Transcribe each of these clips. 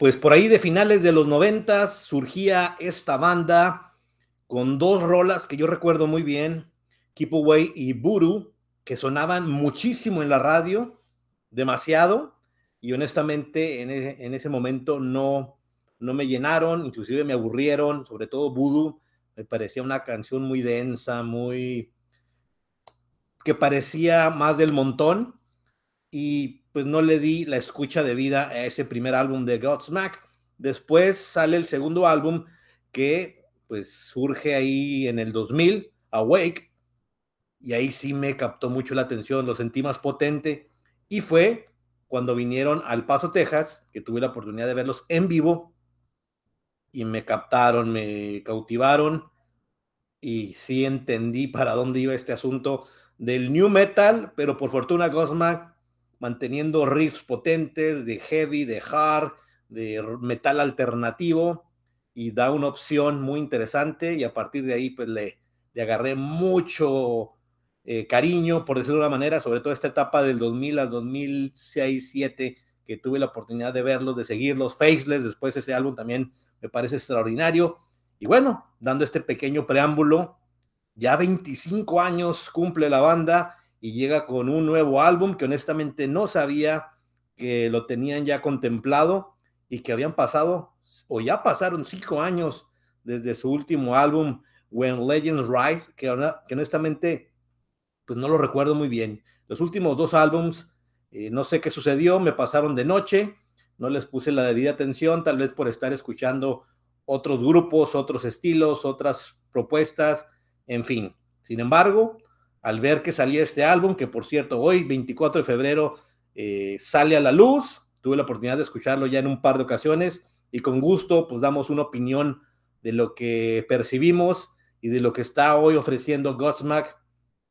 pues por ahí de finales de los noventas surgía esta banda con dos rolas que yo recuerdo muy bien, Keep Away y Buru, que sonaban muchísimo en la radio, demasiado, y honestamente en ese, en ese momento no, no me llenaron, inclusive me aburrieron, sobre todo Voodoo, me parecía una canción muy densa, muy que parecía más del montón y pues no le di la escucha de vida a ese primer álbum de Godsmack. Después sale el segundo álbum que pues surge ahí en el 2000, Awake, y ahí sí me captó mucho la atención, lo sentí más potente y fue cuando vinieron al Paso, Texas, que tuve la oportunidad de verlos en vivo y me captaron, me cautivaron y sí entendí para dónde iba este asunto del new metal, pero por fortuna Godsmack manteniendo riffs potentes de heavy, de hard, de metal alternativo y da una opción muy interesante y a partir de ahí pues le, le agarré mucho eh, cariño, por decirlo de una manera, sobre todo esta etapa del 2000 al 2006-2007 que tuve la oportunidad de verlos, de seguirlos, Faceless, después ese álbum también me parece extraordinario. Y bueno, dando este pequeño preámbulo, ya 25 años cumple la banda y llega con un nuevo álbum que honestamente no sabía que lo tenían ya contemplado y que habían pasado o ya pasaron cinco años desde su último álbum When Legends Rise, que, que honestamente pues no lo recuerdo muy bien. Los últimos dos álbums, eh, no sé qué sucedió, me pasaron de noche, no les puse la debida atención, tal vez por estar escuchando otros grupos, otros estilos, otras propuestas, en fin. Sin embargo, al ver que salía este álbum, que por cierto hoy, 24 de febrero, eh, sale a la luz, tuve la oportunidad de escucharlo ya en un par de ocasiones y con gusto pues damos una opinión de lo que percibimos y de lo que está hoy ofreciendo Godsmack,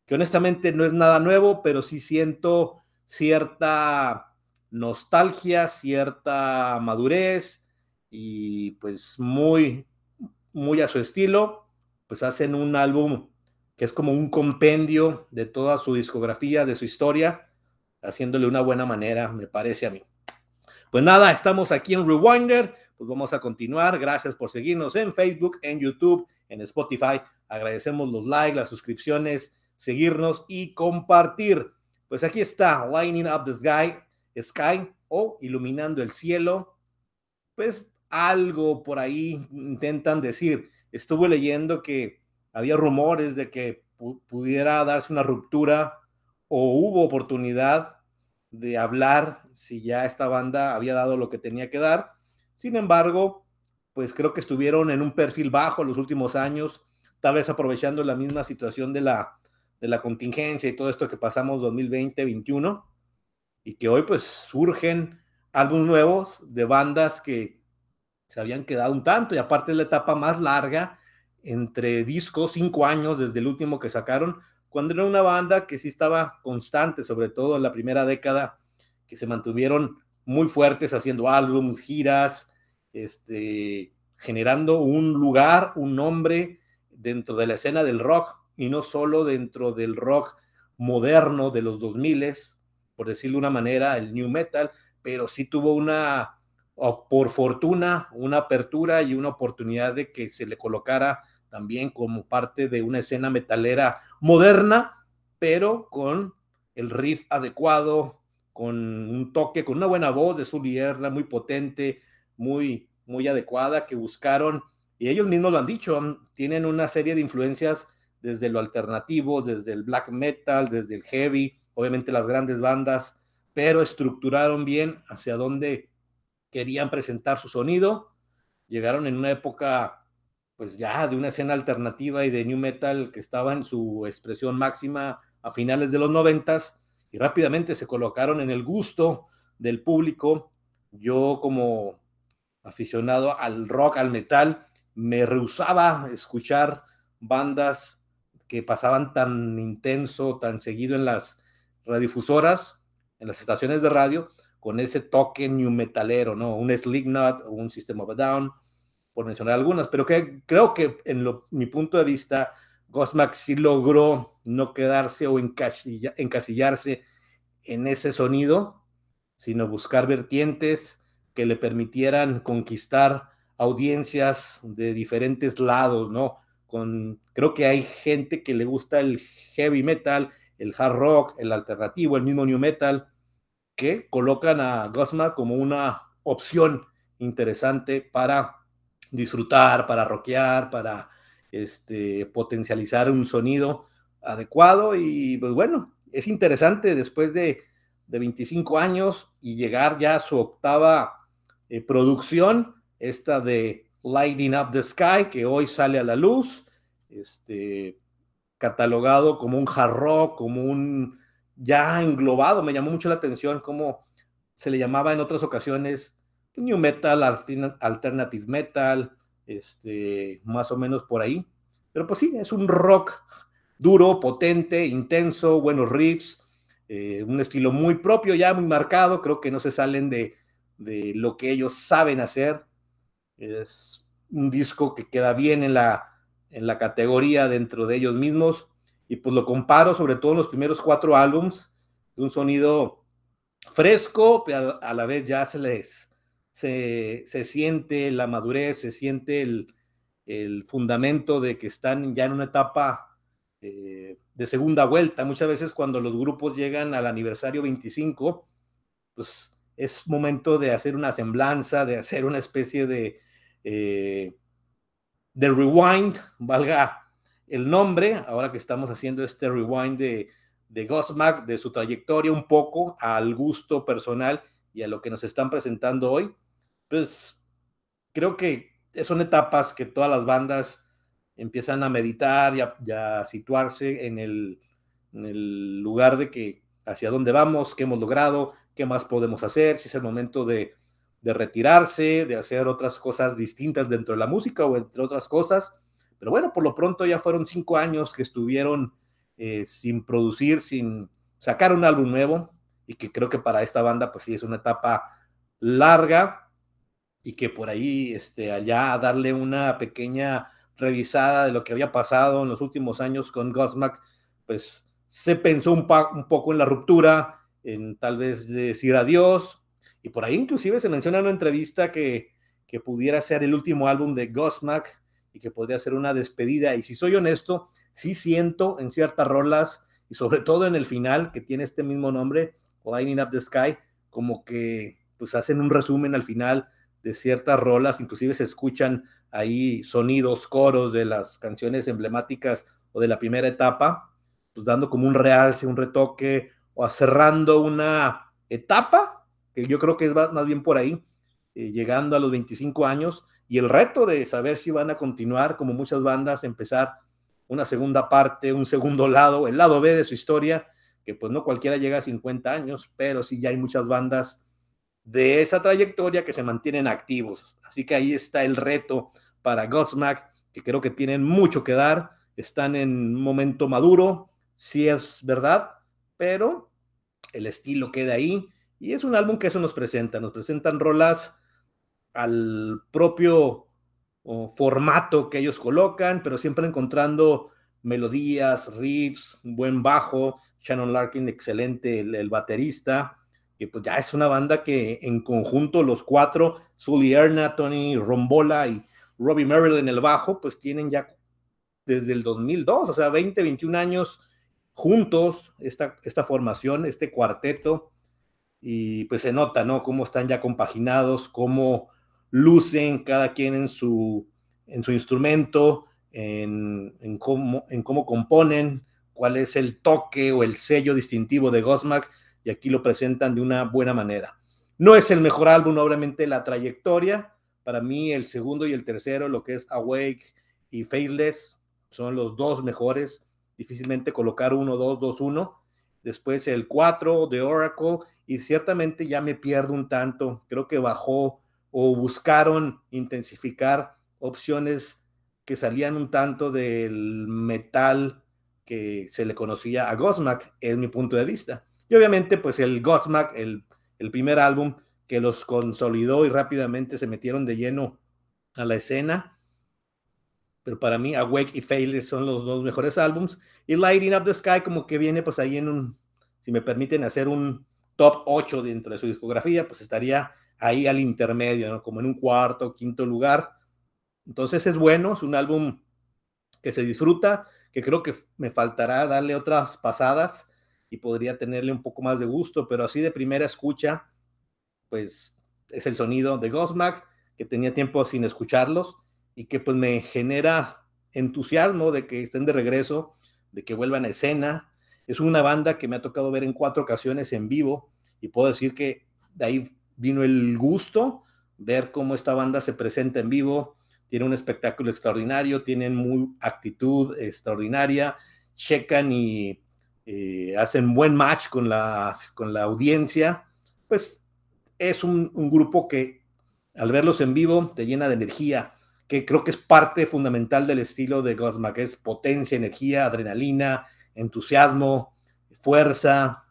que honestamente no es nada nuevo, pero sí siento cierta nostalgia, cierta madurez y pues muy, muy a su estilo, pues hacen un álbum que es como un compendio de toda su discografía, de su historia, haciéndole una buena manera, me parece a mí. Pues nada, estamos aquí en Rewinder, pues vamos a continuar. Gracias por seguirnos en Facebook, en YouTube, en Spotify. Agradecemos los likes, las suscripciones, seguirnos y compartir. Pues aquí está, Lining Up the Sky, Sky o Iluminando el Cielo. Pues algo por ahí intentan decir. Estuve leyendo que había rumores de que pudiera darse una ruptura o hubo oportunidad de hablar si ya esta banda había dado lo que tenía que dar. Sin embargo, pues creo que estuvieron en un perfil bajo los últimos años, tal vez aprovechando la misma situación de la, de la contingencia y todo esto que pasamos 2020-21 y que hoy pues surgen álbumes nuevos de bandas que se habían quedado un tanto y aparte es la etapa más larga entre discos, cinco años desde el último que sacaron, cuando era una banda que sí estaba constante, sobre todo en la primera década, que se mantuvieron muy fuertes haciendo álbumes, giras, este, generando un lugar, un nombre dentro de la escena del rock y no solo dentro del rock moderno de los 2000, por decirlo de una manera, el new metal, pero sí tuvo una, por fortuna, una apertura y una oportunidad de que se le colocara también como parte de una escena metalera moderna, pero con el riff adecuado, con un toque, con una buena voz de su Lierra, muy potente, muy, muy adecuada, que buscaron, y ellos mismos lo han dicho, tienen una serie de influencias desde lo alternativo, desde el black metal, desde el heavy, obviamente las grandes bandas, pero estructuraron bien hacia dónde querían presentar su sonido. Llegaron en una época pues ya de una escena alternativa y de new metal que estaba en su expresión máxima a finales de los noventas y rápidamente se colocaron en el gusto del público. Yo como aficionado al rock, al metal, me rehusaba escuchar bandas que pasaban tan intenso, tan seguido en las radiodifusoras, en las estaciones de radio, con ese toque new metalero, ¿no? Un Slipknot, un System of a Down, por mencionar algunas, pero que creo que en mi punto de vista, Godsmack sí logró no quedarse o encasillarse en ese sonido, sino buscar vertientes, que le permitieran conquistar audiencias de diferentes lados, ¿no? Con, creo que hay gente que le gusta el heavy metal, el hard rock, el alternativo, el mismo new metal, que colocan a Godsmack como una opción interesante para disfrutar, para rockear, para este, potencializar un sonido adecuado. Y pues bueno, es interesante después de, de 25 años y llegar ya a su octava eh, producción, esta de Lighting Up the Sky, que hoy sale a la luz, este, catalogado como un hard rock, como un ya englobado, me llamó mucho la atención cómo se le llamaba en otras ocasiones new metal, alternative metal, este, más o menos por ahí. Pero pues sí, es un rock duro, potente, intenso, buenos riffs, eh, un estilo muy propio, ya muy marcado, creo que no se salen de, de lo que ellos saben hacer. Es un disco que queda bien en la, en la categoría dentro de ellos mismos y pues lo comparo sobre todo en los primeros cuatro álbums, de un sonido fresco, pero a la vez ya se les se, siente la madurez, se siente el, fundamento de que están ya en una etapa eh, de segunda vuelta. Muchas veces cuando los grupos llegan al aniversario 25, pues es momento de hacer una semblanza, de hacer una especie de, eh, de rewind, valga el nombre, ahora que estamos haciendo este rewind de, de de su trayectoria un poco al gusto personal y a lo que nos están presentando hoy pues creo que son etapas que todas las bandas empiezan a meditar y a, situarse en el, lugar de que hacia dónde vamos, qué hemos logrado, qué más podemos hacer, si es el momento de, retirarse, de hacer otras cosas distintas dentro de la música o entre otras cosas. Pero bueno, por lo pronto ya fueron cinco años que estuvieron eh, sin producir, sin sacar un álbum nuevo y que creo que para esta banda pues sí es una etapa larga, y que por ahí, este, allá darle una pequeña revisada de lo que había pasado en los últimos años con Godsmack, pues se pensó un, poco en la ruptura, en tal vez decir adiós, y por ahí inclusive se menciona en una entrevista que, que pudiera ser el último álbum de Godsmack y que podría ser una despedida, y si soy honesto, sí siento en ciertas rolas, y sobre todo en el final, que tiene este mismo nombre, Lighting Up the Sky, como que pues hacen un resumen al final de ciertas rolas, inclusive se escuchan ahí sonidos, coros de las canciones emblemáticas o de la primera etapa, pues dando como un realce, un retoque o cerrando una etapa, que yo creo que es más bien por ahí, eh, llegando a los 25 años, y el reto de saber si van a continuar, como muchas bandas, empezar una segunda parte, un segundo lado, el lado B de su historia, que pues no cualquiera llega a 50 años, pero sí ya hay muchas bandas de esa trayectoria que se mantienen activos. Así que ahí está el reto para Godsmack, que creo que tienen mucho que dar, están en un momento maduro, sí es verdad, pero el estilo queda ahí y es un álbum que eso nos presenta, nos presentan rolas al propio formato que ellos colocan, pero siempre encontrando melodías, riffs, buen bajo, Shannon Larkin, excelente el baterista, que pues ya es una banda que en conjunto los cuatro, Sully Erna, Tony Rombola y Robbie Merrill en el bajo, pues tienen ya desde el 2002, o sea, 20, 21 años juntos esta, esta formación, este cuarteto, y pues se nota, ¿no? Cómo están ya compaginados, cómo lucen cada quien en su, en su instrumento, en, en, cómo, en cómo componen, cuál es el toque o el sello distintivo de Gosmack y aquí lo presentan de una buena manera. No es el mejor álbum, obviamente, la trayectoria. Para mí, el segundo y el tercero, lo que es Awake y Faithless, son los dos mejores. Difícilmente colocar uno, dos, dos, uno. Después el cuatro de Oracle, y ciertamente ya me pierdo un tanto. Creo que bajó o buscaron intensificar opciones que salían un tanto del metal que se le conocía a Gosmack, es mi punto de vista. Y obviamente, pues el Godsmack, el, el primer álbum que los consolidó y rápidamente se metieron de lleno a la escena. Pero para mí, Awake y Failure son los dos mejores álbums. Y Lighting Up the Sky, como que viene pues ahí en un, si me permiten hacer un top 8 dentro de su discografía, pues estaría ahí al intermedio, como en un cuarto, quinto lugar. Entonces es bueno, es un álbum que se disfruta, que creo que me faltará darle otras pasadas y podría tenerle un poco más de gusto, pero así de primera escucha, pues es el sonido de Gosmack, que tenía tiempo sin escucharlos y que pues me genera entusiasmo de que estén de regreso, de que vuelvan a escena. Es una banda que me ha tocado ver en cuatro ocasiones en vivo y puedo decir que de ahí vino el gusto, ver cómo esta banda se presenta en vivo, tiene un espectáculo extraordinario, tienen muy actitud extraordinaria, checan y eh, hacen buen match con la, con la audiencia, pues es un, grupo que al verlos en vivo te llena de energía, que creo que es parte fundamental del estilo de Gosma, que es potencia, energía, adrenalina, entusiasmo, fuerza,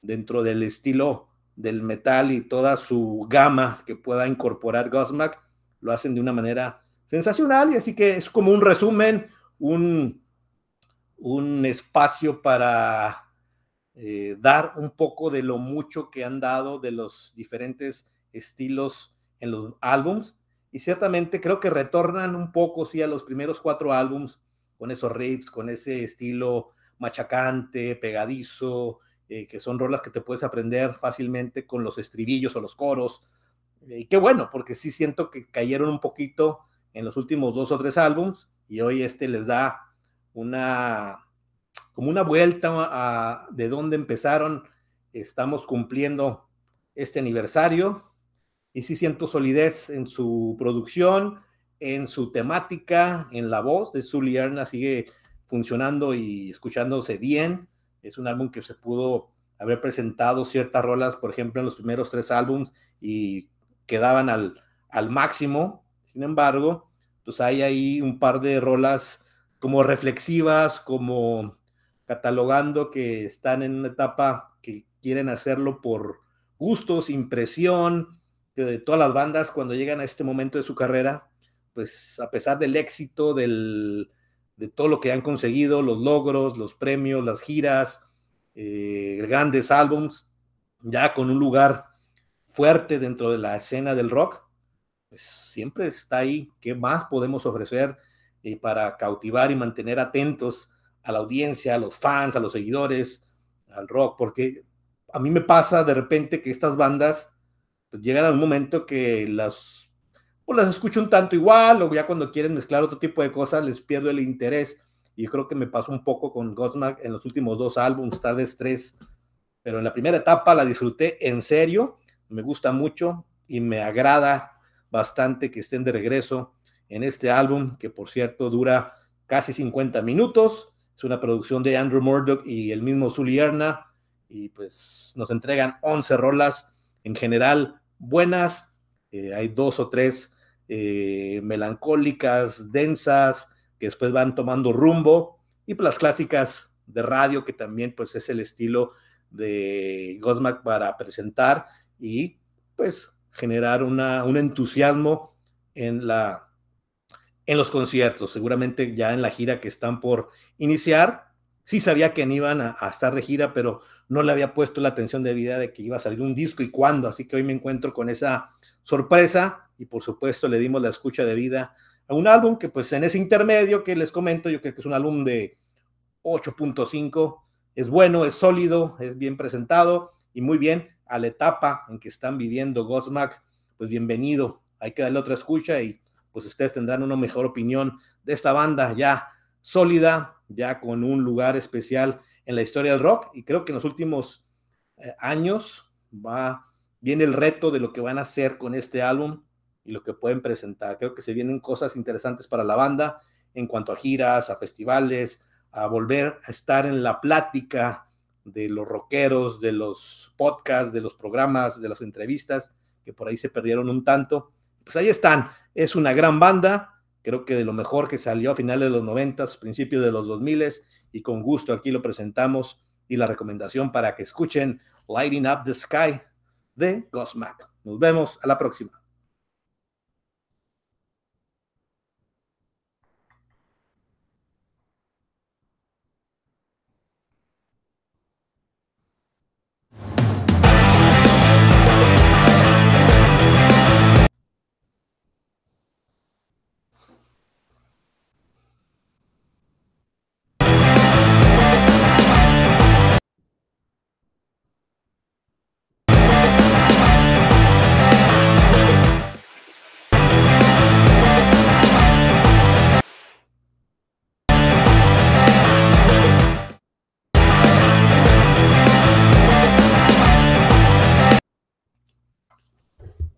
dentro del estilo del metal y toda su gama que pueda incorporar Godsmack, lo hacen de una manera sensacional y así que es como un resumen, un, un espacio para eh, dar un poco de lo mucho que han dado de los diferentes estilos en los álbums. Y ciertamente creo que retornan un poco sí a los primeros cuatro álbums con esos riffs, con ese estilo machacante, pegadizo, eh, que son rolas que te puedes aprender fácilmente con los estribillos o los coros. Y qué bueno, porque sí siento que cayeron un poquito en los últimos dos o tres álbums y hoy este les da una como una vuelta a, de dónde empezaron. Estamos cumpliendo este aniversario y sí siento solidez en su producción, en su temática, en la voz de Zully Erna sigue funcionando y escuchándose bien. Es un álbum que se pudo haber presentado ciertas rolas, por ejemplo, en los primeros tres álbums y quedaban al, al máximo. Sin embargo, pues hay ahí un par de rolas como reflexivas, como catalogando que están en una etapa que quieren hacerlo por gustos, impresión, todas las bandas cuando llegan a este momento de su carrera, pues a pesar del éxito, del, de todo lo que han conseguido, los logros, los premios, las giras, eh, grandes álbums, ya con un lugar fuerte dentro de la escena del rock, pues siempre está ahí. ¿Qué más podemos ofrecer eh, para cautivar y mantener atentos a la audiencia, a los fans, a los seguidores, al rock? Porque a mí me pasa de repente que estas bandas pues, llegan a un momento que las pues las escucho un tanto igual, o ya cuando quieren mezclar otro tipo de cosas les pierdo el interés. Y creo que me pasó un poco con Godsmack en los últimos dos álbumes, tal vez tres, pero en la primera etapa la disfruté en serio, me gusta mucho y me agrada bastante que estén de regreso en este álbum, que por cierto dura casi 50 minutos. Es una producción de Andrew Murdoch y el mismo Zully Erna, y pues nos entregan 11 rolas en general buenas. Eh, hay dos o tres eh, melancólicas, densas, que después van tomando rumbo, y pues las clásicas de radio, que también pues es el estilo de Gosmack para presentar y pues generar una, un entusiasmo en, la, en los conciertos, seguramente ya en la gira que están por iniciar. Sí sabía que iban a, estar de gira, pero no le había puesto la atención de vida de que iba a salir un disco y cuándo, así que hoy me encuentro con esa sorpresa y por supuesto le dimos la escucha de vida a un álbum que pues en ese intermedio que les comento, yo creo que es un álbum de 8.5, es bueno, es sólido, es bien presentado y muy bien a la etapa en que están viviendo Godsmack, pues bienvenido, hay que darle otra escucha y pues ustedes tendrán una mejor opinión de esta banda ya sólida, ya con un lugar especial en la historia del rock y creo que en los últimos eh, años va viene el reto de lo que van a hacer con este álbum y lo que pueden presentar. Creo que se vienen cosas interesantes para la banda en cuanto a giras, a festivales, a volver a estar en la plática de los rockeros, de los podcasts, de los programas, de las entrevistas, que por ahí se perdieron un tanto. Pues ahí están. Es una gran banda. Creo que de lo mejor que salió a finales de los 90, principios de los 2000 y con gusto aquí lo presentamos y la recomendación para que escuchen Lighting Up the Sky de Gosmack. Nos vemos a la próxima.